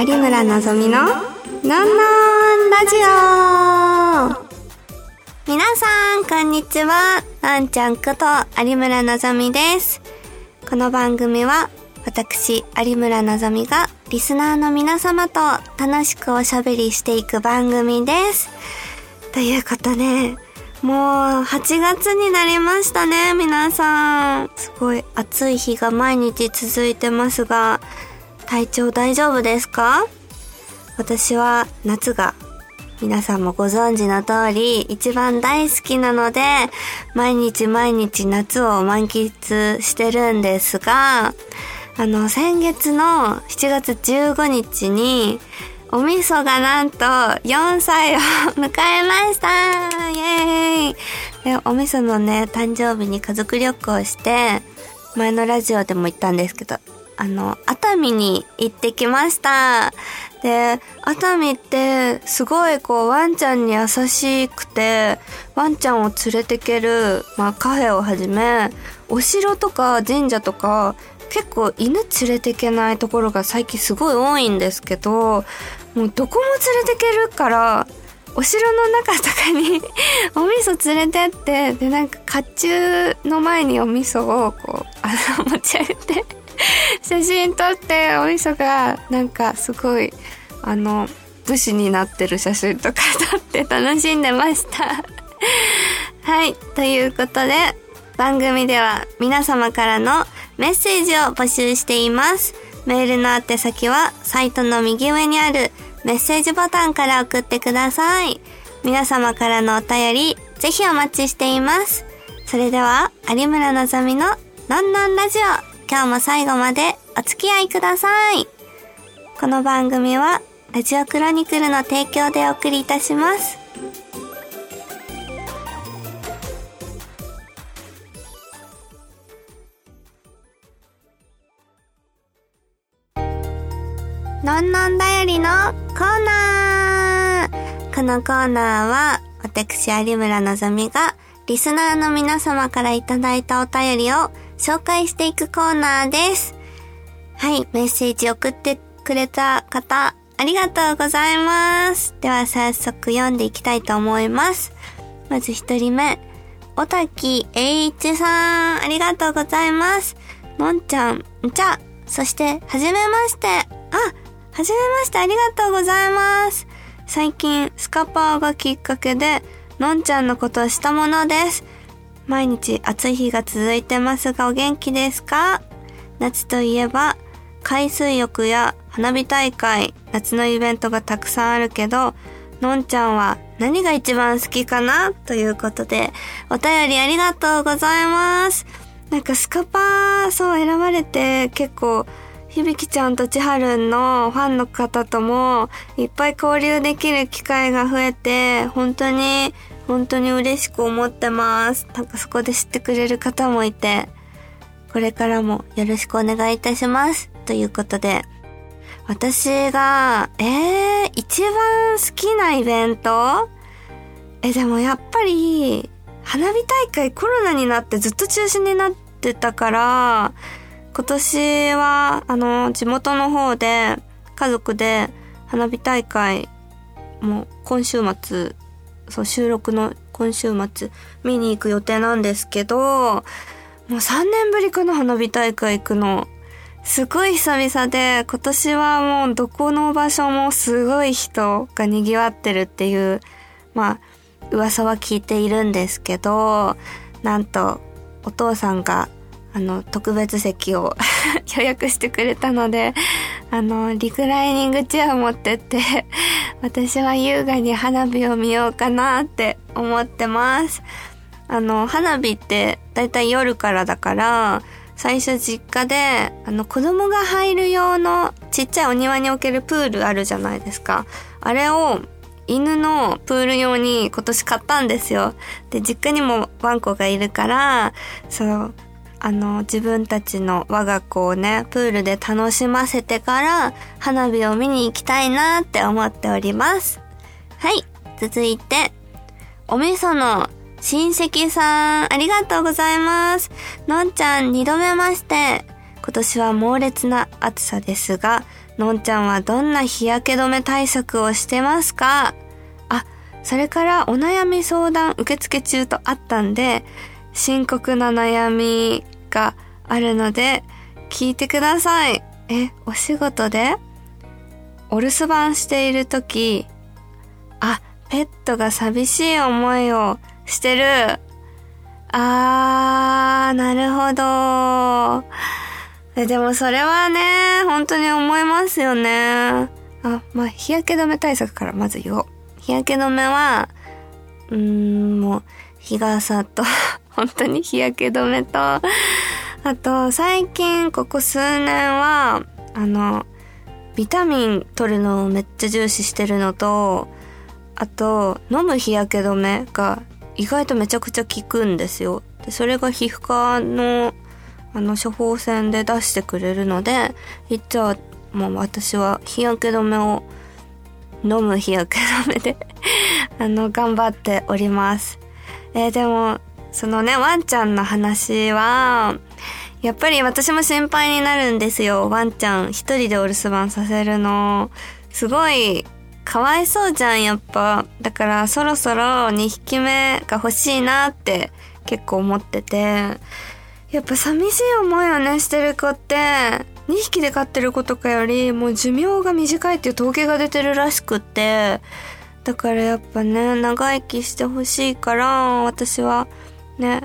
有村のぞみののんのんラジオ皆さん、こんにちは。のんちゃんこと有村のぞみです。この番組は、私、有村のぞみが、リスナーの皆様と楽しくおしゃべりしていく番組です。ということで、もう8月になりましたね、皆さん。すごい暑い日が毎日続いてますが、体調大丈夫ですか？私は夏が皆さんもご存知の通り一番大好きなので毎日毎日夏を満喫してるんですがあの先月の7月15日にお味噌がなんと4歳を迎えました。イエーイ。でお味噌のね誕生日に家族旅行して前のラジオでも言ったんですけどあの、熱海に行ってきました。で、熱海ってすごいこうワンちゃんに優しくて、ワンちゃんを連れてける、まあカフェをはじめ、お城とか神社とか、結構犬連れてけないところが最近すごい多いんですけど、もうどこも連れてけるから、お城の中とかに お味噌連れてって、でなんか甲冑の前にお味噌をこう、あの、持ち上げて、写真撮ってお味噌がなんかすごいあの武士になってる写真とか撮って楽しんでました。はいということで番組では皆様からのメッセージを募集しています。メールの宛先はサイトの右上にあるメッセージボタンから送ってください。皆様からのお便りぜひお待ちしています。それでは有村のぞみののんのんラジオ。今日も最後までお付き合いください。この番組は、ラジオクロニクルの提供でお送りいたします。のんのんだよりのコーナーこのコーナーは、私有村のぞみが、リスナーの皆様からいただいたお便りを紹介していくコーナーです。はい、メッセージ送ってくれた方、ありがとうございます。では早速読んでいきたいと思います。まず一人目、おたきえいちさん、ありがとうございます。のんちゃん、じゃ、そして、はじめまして。あ、はじめまして、ありがとうございます。最近、スカパーがきっかけで、のんちゃんのことをしたものです。毎日暑い日が続いてますがお元気ですか？夏といえば海水浴や花火大会、夏のイベントがたくさんあるけど、のんちゃんは何が一番好きかな？ということで、お便りありがとうございます。なんかスカパー、そう選ばれて結構、響ちゃんと千春のファンの方ともいっぱい交流できる機会が増えて、本当に本当に嬉しく思ってます。なんかそこで知ってくれる方もいて、これからもよろしくお願いいたします。ということで、私が、えー、一番好きなイベント？え、でもやっぱり、花火大会コロナになってずっと中止になってたから、今年は、あの、地元の方で、家族で花火大会、もう今週末、そう、収録の今週末見に行く予定なんですけど、もう3年ぶりかな花火大会行くの。すごい久々で、今年はもうどこの場所もすごい人が賑わってるっていう、まあ、噂は聞いているんですけど、なんと、お父さんが、あの、特別席を 予約してくれたので、あの、リクライニングチェア持ってって、私は優雅に花火を見ようかなって思ってます。あの、花火ってだいたい夜からだから、最初実家で、あの、子供が入る用のちっちゃいお庭に置けるプールあるじゃないですか。あれを犬のプール用に今年買ったんですよ。で、実家にもワンコがいるから、そう、あの、自分たちの我が子をね、プールで楽しませてから、花火を見に行きたいなって思っております。はい。続いて、お味噌の親戚さん、ありがとうございます。のんちゃん、二度目まして。今年は猛烈な暑さですが、のんちゃんはどんな日焼け止め対策をしてますか？あ、それからお悩み相談受付中とあったんで、深刻な悩みがあるので、聞いてください。え、お仕事で？お留守番しているとき、あ、ペットが寂しい思いをしてる。あー、なるほど。でもそれはね、本当に思いますよね。あ、まあ、日焼け止め対策からまず言おう。日焼け止めは、うーん、もう、日傘と本当に日焼け止めと、あと、最近、ここ数年は、あの、ビタミン取るのをめっちゃ重視してるのと、あと、飲む日焼け止めが意外とめちゃくちゃ効くんですよ。で、それが皮膚科の、あの、処方箋で出してくれるので、一応、もう私は日焼け止めを、飲む日焼け止めであの、頑張っております。えー、でも、そのね、ワンちゃんの話は、やっぱり私も心配になるんですよ。ワンちゃん一人でお留守番させるの。すごい、かわいそうじゃん、やっぱ。だからそろそろ2匹目が欲しいなって結構思ってて。やっぱ寂しい思いをね、してる子って、2匹で飼ってる子とかよりもう寿命が短いっていう統計が出てるらしくって、だからやっぱね、長生きしてほしいから、私はね、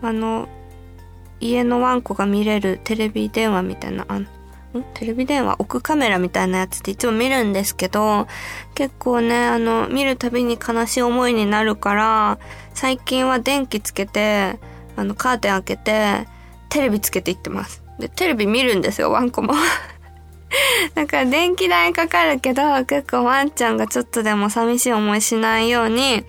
あの、家のワンコが見れるテレビ電話みたいな、あん？テレビ電話？置くカメラみたいなやつっていつも見るんですけど、結構ね、あの、見るたびに悲しい思いになるから、最近は電気つけて、あの、カーテン開けて、テレビつけていってます。で、テレビ見るんですよ、ワンコも。だから電気代かかるけど、結構ワンちゃんがちょっとでも寂しい思いしないように、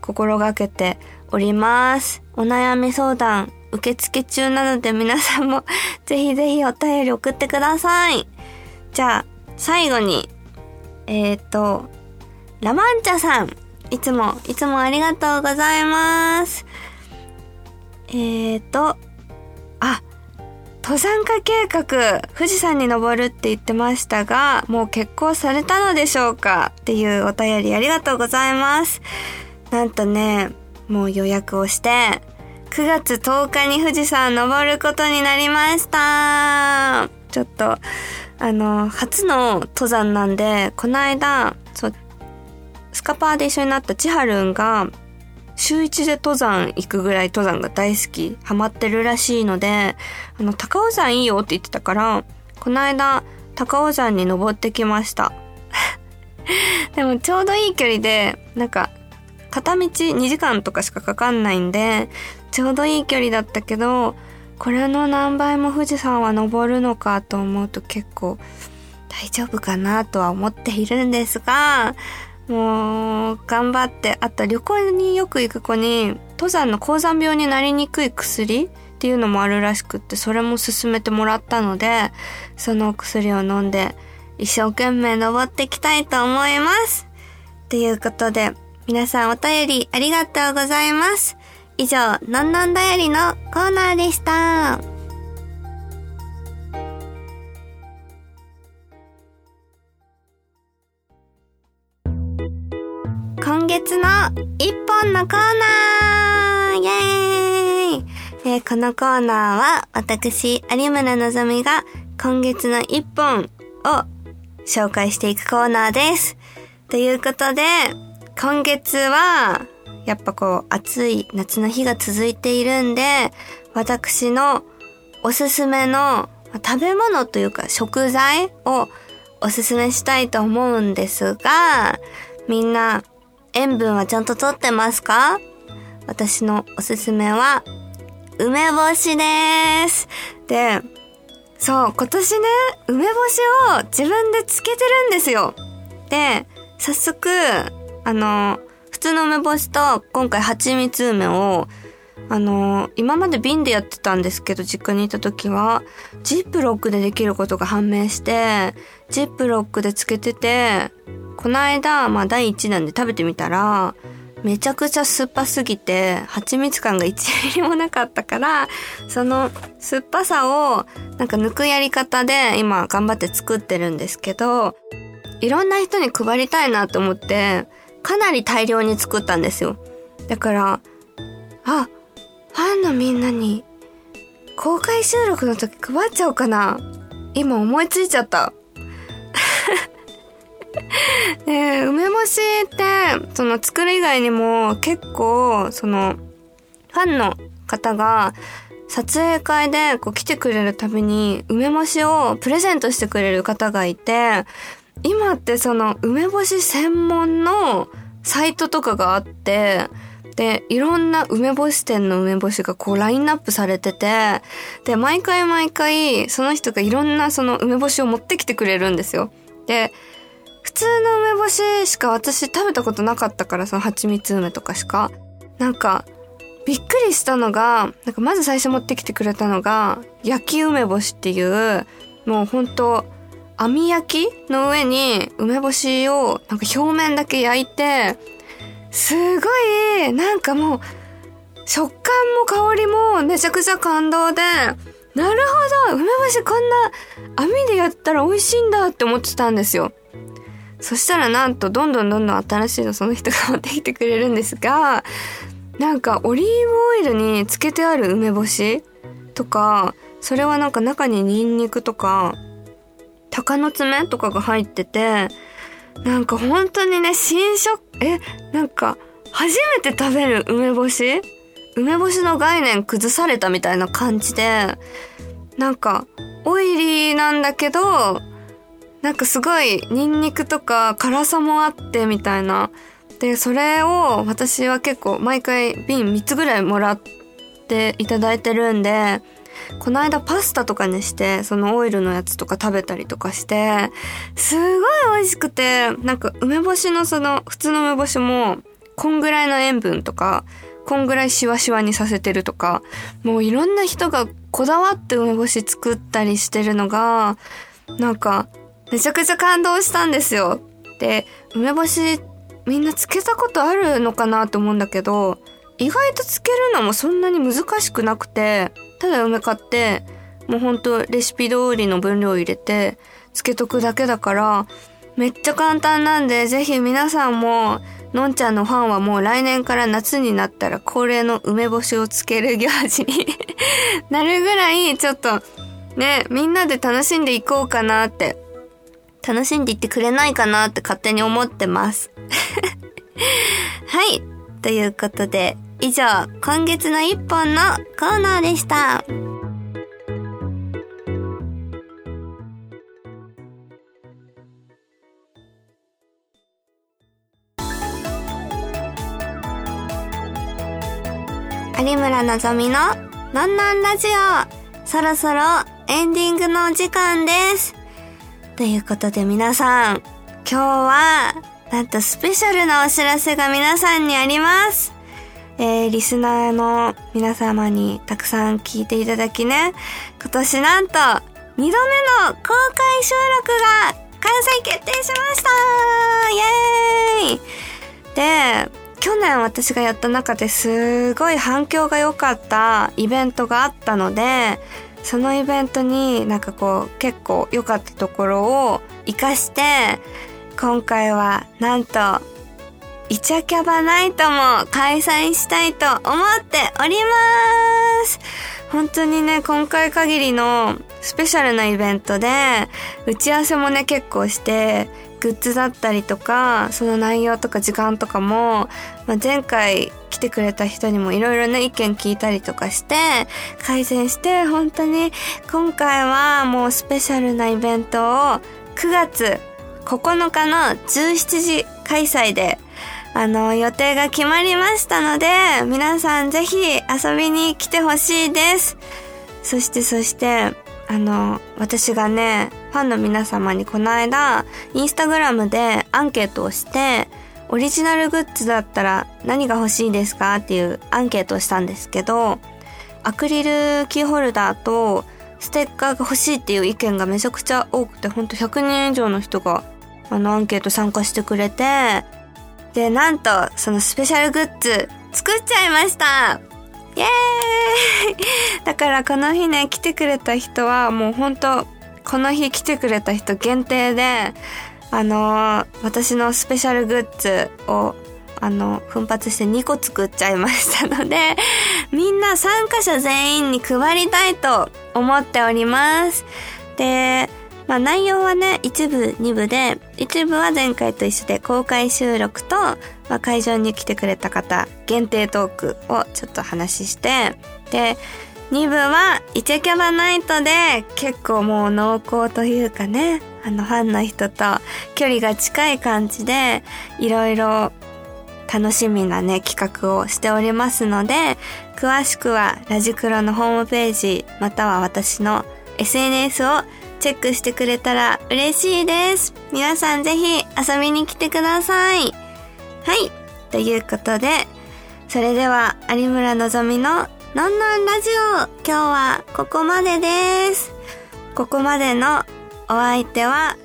心がけております。お悩み相談、受付中なので皆さんも ぜひぜひお便り送ってください。じゃあ、最後に、えっ、ー、と、ラマンチャさん、いつも、いつもありがとうございます。えっ、ー、と、あ、登山家計画、富士山に登るって言ってましたが、もう結婚されたのでしょうか？っていうお便りありがとうございます。なんとね、もう予約をして、9月10日に富士山登ることになりました。ちょっと、あの、初の登山なんで、この間、そう、スカパーで一緒になった千春んが、週一で登山行くぐらい登山が大好き、ハマってるらしいので、あの、高尾山いいよって言ってたから、この間、高尾山に登ってきました。でもちょうどいい距離で、なんか、片道2時間とかしかかかんないんで、ちょうどいい距離だったけど、これの何倍も富士山は登るのかと思うと結構大丈夫かなとは思っているんですが、もう頑張って、あと旅行によく行く子に登山の高山病になりにくい薬っていうのもあるらしくって、それも勧めてもらったので、その薬を飲んで一生懸命登っていきたいと思います。ということで、皆さんお便りありがとうございます。以上、のんのんだよりのコーナーでした。今月の一本のコーナーイェーイ、えー、このコーナーは私、有村のぞみが今月の一本を紹介していくコーナーです。ということで、今月はやっぱこう暑い夏の日が続いているんで、私のおすすめの食べ物というか食材をおすすめしたいと思うんですが、みんな塩分はちゃんととってますか？私のおすすめは梅干しです。で、そう、今年ね、梅干しを自分で漬けてるんですよ。で、早速、あの、普通の梅干しと今回蜂蜜梅をあの、今まで瓶でやってたんですけど、実家にいた時は、ジップロックでできることが判明して、ジップロックでつけてて、この間、まあ第1弾で食べてみたら、めちゃくちゃ酸っぱすぎて、蜂蜜感が1ミリもなかったから、その酸っぱさをなんか抜くやり方で今頑張って作ってるんですけど、いろんな人に配りたいなと思って、かなり大量に作ったんですよ。だから、あ、ファンのみんなに公開収録の時配っちゃおうかな。今思いついちゃった。で、梅干しって、その作る以外にも結構、その、ファンの方が、撮影会でこう来てくれるたびに梅干しをプレゼントしてくれる方がいて、今ってその梅干し専門のサイトとかがあって、で、いろんな梅干し店の梅干しがこうラインナップされてて、で、毎回毎回その人がいろんなその梅干しを持ってきてくれるんですよ。で、普通の梅干ししか私食べたことなかったから、その蜂蜜梅とかしか。なんか、びっくりしたのが、なんかまず最初持ってきてくれたのが、焼き梅干しっていう、もうほんと、網焼きの上に梅干しをなんか表面だけ焼いて、すごい、なんかもう、食感も香りもめちゃくちゃ感動で、なるほど梅干しこんな網でやったら美味しいんだって思ってたんですよ。そしたらなんとどんどんどんどん新しいのその人が持ってきてくれるんですが、なんかオリーブオイルにつけてある梅干しとか、それはなんか中にニンニクとか、鷹の爪とかが入ってて、なんか本当にね、新食、え、なんか初めて食べる梅干し？梅干しの概念崩されたみたいな感じで、なんか、オイリーなんだけど、なんかすごいニンニクとか辛さもあってみたいな。で、それを私は結構毎回瓶3つぐらいもらっていただいてるんで、この間パスタとかにして、そのオイルのやつとか食べたりとかして、すごい美味しくて、なんか梅干しのその、普通の梅干しも、こんぐらいの塩分とか、こんぐらいシワシワにさせてるとか、もういろんな人がこだわって梅干し作ったりしてるのが、なんか、めちゃくちゃ感動したんですよ。で、梅干しみんなつけたことあるのかなと思うんだけど、意外とつけるのもそんなに難しくなくて、ただ梅買って、もうほんとレシピ通りの分量入れて、つけとくだけだから、めっちゃ簡単なんで、ぜひ皆さんも、のんちゃんのファンはもう来年から夏になったら恒例の梅干しをつける行事に なるぐらい、ちょっと、ね、みんなで楽しんでいこうかなって楽しんでいってくれないかなって勝手に思ってます。はい。ということで、以上、今月の一本のコーナーでした。有村のぞみののんのんラジオ。そろそろエンディングのお時間です。ということで皆さん、今日は、なんとスペシャルなお知らせが皆さんにあります。えー、リスナーの皆様にたくさん聞いていただきね、今年なんと、2度目の公開収録が開催決定しました。イエーイ。で、去年私がやった中ですごい反響が良かったイベントがあったので、そのイベントになんかこう結構良かったところを活かして、今回はなんと、イチャキャバナイトも開催したいと思っております。本当にね、今回限りのスペシャルなイベントで、打ち合わせもね、結構して、グッズだったりとか、その内容とか時間とかも、まあ、前回来てくれた人にもいろいろね、意見聞いたりとかして、改善して、本当に今回はもうスペシャルなイベントを9月9日の17時開催で、あの、予定が決まりましたので、皆さんぜひ遊びに来てほしいです。そしてそして、あの、私がね、ファンの皆様にこの間、インスタグラムでアンケートをして、オリジナルグッズだったら何が欲しいですかっていうアンケートをしたんですけど、アクリルキーホルダーとステッカーが欲しいっていう意見がめちゃくちゃ多くて、ほんと100人以上の人があのアンケート参加してくれて、で、なんと、そのスペシャルグッズ、作っちゃいましたイエーイ だからこの日ね、来てくれた人はもうほんと、この日来てくれた人限定で、あのー、私のスペシャルグッズを、あの、奮発して2個作っちゃいましたので、みんな参加者全員に配りたいと思っております。で、まあ内容はね、一部、二部で、一部は前回と一緒で公開収録と、まあ会場に来てくれた方、限定トークをちょっと話して、で、二部はイチェキャバナイトで結構もう濃厚というかね、あのファンの人と距離が近い感じで、いろいろ楽しみなね、企画をしておりますので、詳しくはラジクロのホームページ、または私の SNS をチェックしてくれたら嬉しいです。皆さんぜひ遊びに来てください。はい。ということで、それでは有村のぞみののんのんラジオ、今日はここまでです。ここまでのお相手は、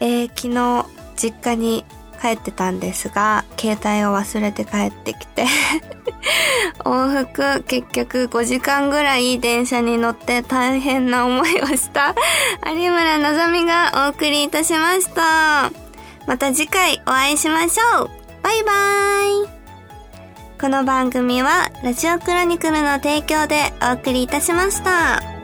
えー、昨日実家に帰ってたんですが、携帯を忘れて帰ってきて 往復結局5時間ぐらい電車に乗って大変な思いをした 有村のぞみがお送りいたしました。また次回お会いしましょう。バイバーイ。この番組はラジオクロニクルの提供でお送りいたしました。